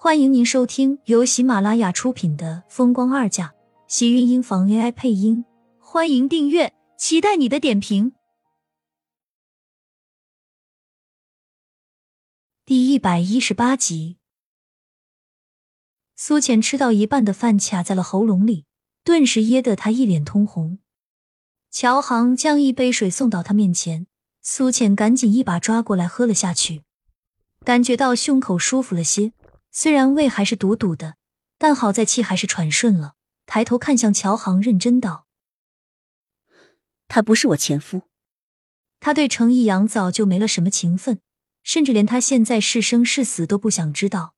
欢迎您收听由喜马拉雅出品的《风光二嫁》，喜运音房 AI 配音。欢迎订阅，期待你的点评。第一百一十八集，苏浅吃到一半的饭卡在了喉咙里，顿时噎得他一脸通红。乔航将一杯水送到他面前，苏浅赶紧一把抓过来喝了下去，感觉到胸口舒服了些。虽然胃还是堵堵的，但好在气还是喘顺了。抬头看向乔航，认真道：“他不是我前夫。”他对程逸阳早就没了什么情分，甚至连他现在是生是死都不想知道。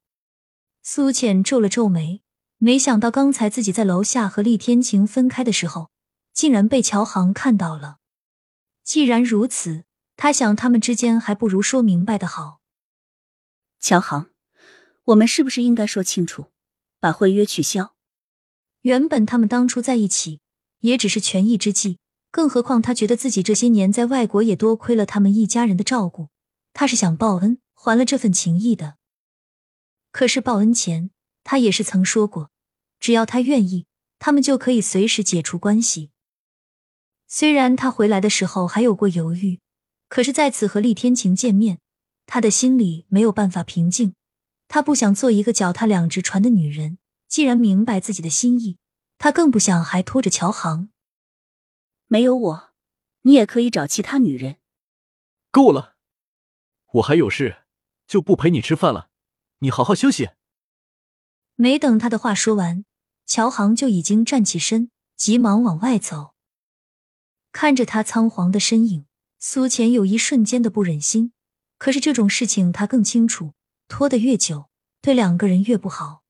苏浅皱了皱眉，没想到刚才自己在楼下和厉天晴分开的时候，竟然被乔航看到了。既然如此，他想他们之间还不如说明白的好。乔航。我们是不是应该说清楚，把婚约取消？原本他们当初在一起也只是权宜之计，更何况他觉得自己这些年在外国也多亏了他们一家人的照顾，他是想报恩还了这份情谊的。可是报恩前，他也是曾说过，只要他愿意，他们就可以随时解除关系。虽然他回来的时候还有过犹豫，可是再次和厉天晴见面，他的心里没有办法平静。他不想做一个脚踏两只船的女人。既然明白自己的心意，他更不想还拖着乔航。没有我，你也可以找其他女人。够了，我还有事，就不陪你吃饭了。你好好休息。没等他的话说完，乔航就已经站起身，急忙往外走。看着他仓皇的身影，苏浅有一瞬间的不忍心。可是这种事情，他更清楚。拖得越久，对两个人越不好。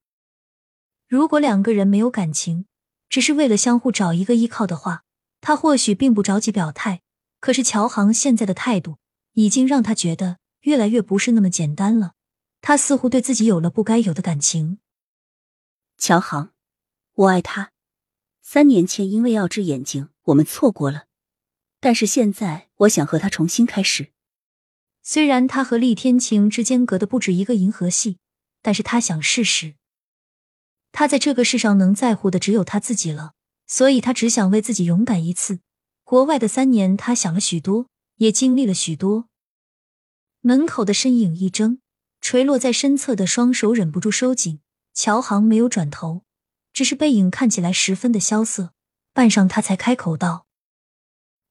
如果两个人没有感情，只是为了相互找一个依靠的话，他或许并不着急表态。可是乔航现在的态度，已经让他觉得越来越不是那么简单了。他似乎对自己有了不该有的感情。乔航，我爱他。三年前因为要治眼睛，我们错过了。但是现在，我想和他重新开始。虽然他和厉天晴之间隔的不止一个银河系，但是他想试试。他在这个世上能在乎的只有他自己了，所以他只想为自己勇敢一次。国外的三年，他想了许多，也经历了许多。门口的身影一怔，垂落在身侧的双手忍不住收紧。乔航没有转头，只是背影看起来十分的萧瑟。半晌，他才开口道：“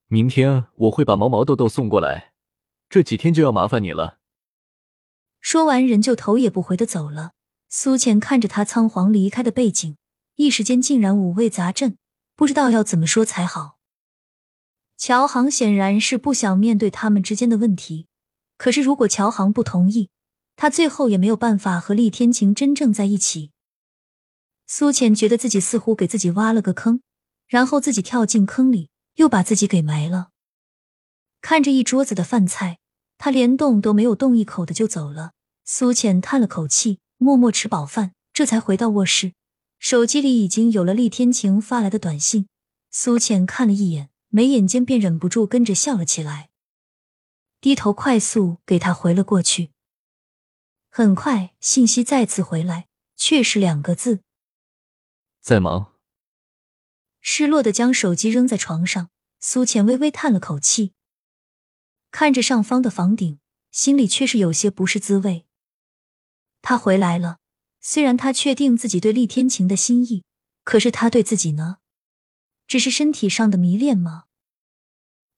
明天我会把毛毛豆豆送过来。”这几天就要麻烦你了。说完，人就头也不回的走了。苏浅看着他仓皇离开的背景，一时间竟然五味杂陈，不知道要怎么说才好。乔航显然是不想面对他们之间的问题，可是如果乔航不同意，他最后也没有办法和厉天晴真正在一起。苏浅觉得自己似乎给自己挖了个坑，然后自己跳进坑里，又把自己给埋了。看着一桌子的饭菜，他连动都没有动一口的就走了。苏浅叹了口气，默默吃饱饭，这才回到卧室。手机里已经有了厉天晴发来的短信。苏浅看了一眼，眉眼间便忍不住跟着笑了起来，低头快速给他回了过去。很快，信息再次回来，却是两个字：在忙。失落的将手机扔在床上，苏浅微微叹了口气。看着上方的房顶，心里却是有些不是滋味。他回来了，虽然他确定自己对厉天晴的心意，可是他对自己呢？只是身体上的迷恋吗？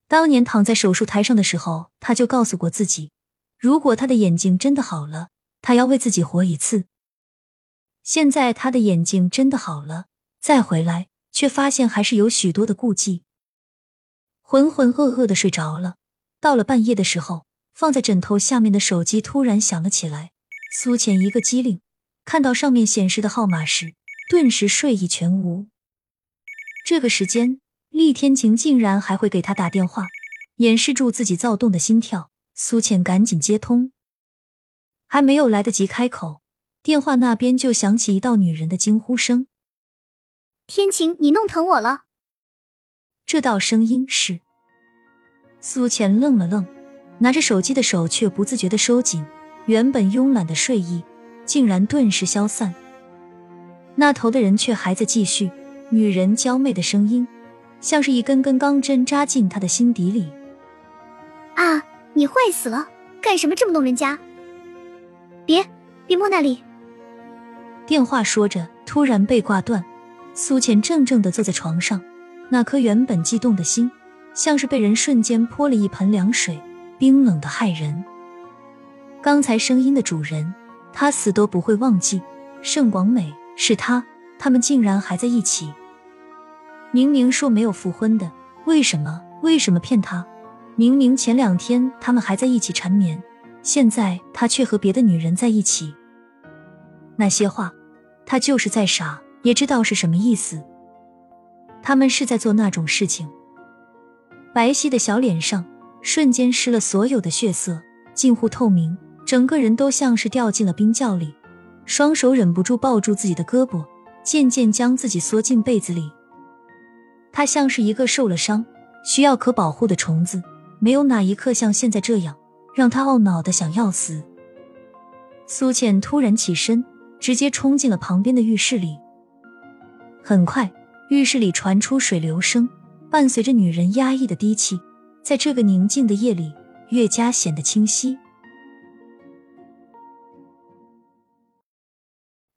当年躺在手术台上的时候，他就告诉过自己，如果他的眼睛真的好了，他要为自己活一次。现在他的眼睛真的好了，再回来，却发现还是有许多的顾忌，浑浑噩噩的睡着了。到了半夜的时候，放在枕头下面的手机突然响了起来。苏浅一个机灵，看到上面显示的号码时，顿时睡意全无。这个时间，厉天晴竟然还会给他打电话，掩饰住自己躁动的心跳。苏浅赶紧接通，还没有来得及开口，电话那边就响起一道女人的惊呼声：“天晴，你弄疼我了。”这道声音是。苏浅愣了愣，拿着手机的手却不自觉的收紧，原本慵懒的睡意竟然顿时消散。那头的人却还在继续，女人娇媚的声音，像是一根根钢针扎进他的心底里。啊！你坏死了！干什么这么弄人家？别别摸那里！电话说着，突然被挂断。苏浅怔怔的坐在床上，那颗原本悸动的心，像是被人瞬间泼了一盆凉水，冰冷的骇人。刚才声音的主人，他死都不会忘记。盛广美是他，他们竟然还在一起。明明说没有复婚的，为什么？为什么骗他？明明前两天他们还在一起缠绵，现在他却和别的女人在一起。那些话，他就是在傻，也知道是什么意思。他们是在做那种事情。白皙的小脸上瞬间失了所有的血色，近乎透明，整个人都像是掉进了冰窖里。双手忍不住抱住自己的胳膊，渐渐将自己缩进被子里。他像是一个受了伤、需要可保护的虫子。没有哪一刻像现在这样让他懊恼的想要死。苏倩突然起身，直接冲进了旁边的浴室里。很快，浴室里传出水流声，伴随着女人压抑的低泣，在这个宁静的夜里越加显得清晰。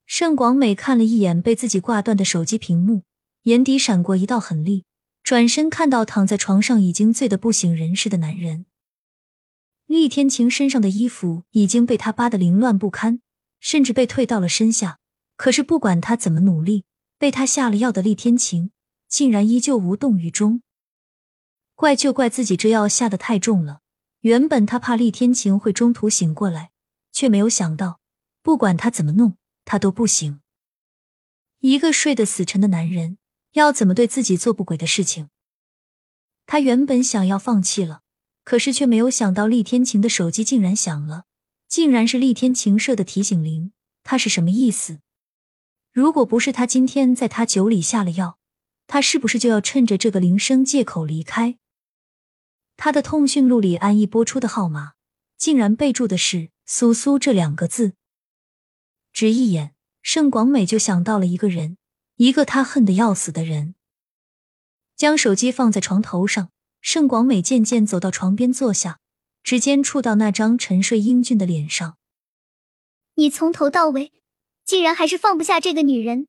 盛广美看了一眼被自己挂断的手机屏幕，眼底闪过一道狠厉。转身看到躺在床上已经醉得不省人事的男人，厉天晴身上的衣服已经被他扒得凌乱不堪，甚至被退到了身下。可是不管他怎么努力，被他下了药的厉天晴竟然依旧无动于衷。怪就怪自己这药下的太重了。原本他怕厉天晴会中途醒过来，却没有想到，不管他怎么弄，他都不醒。一个睡得死沉的男人。要怎么对自己做不轨的事情？他原本想要放弃了，可是却没有想到厉天晴的手机竟然响了，竟然是厉天晴设的提醒铃。他是什么意思？如果不是他今天在他酒里下了药，他是不是就要趁着这个铃声借口离开？他的通讯录里安逸拨出的号码，竟然备注的是“苏苏”这两个字。只一眼，盛广美就想到了一个人。一个他恨得要死的人，将手机放在床头上。盛广美渐渐走到床边坐下，指尖触到那张沉睡英俊的脸上。你从头到尾，竟然还是放不下这个女人。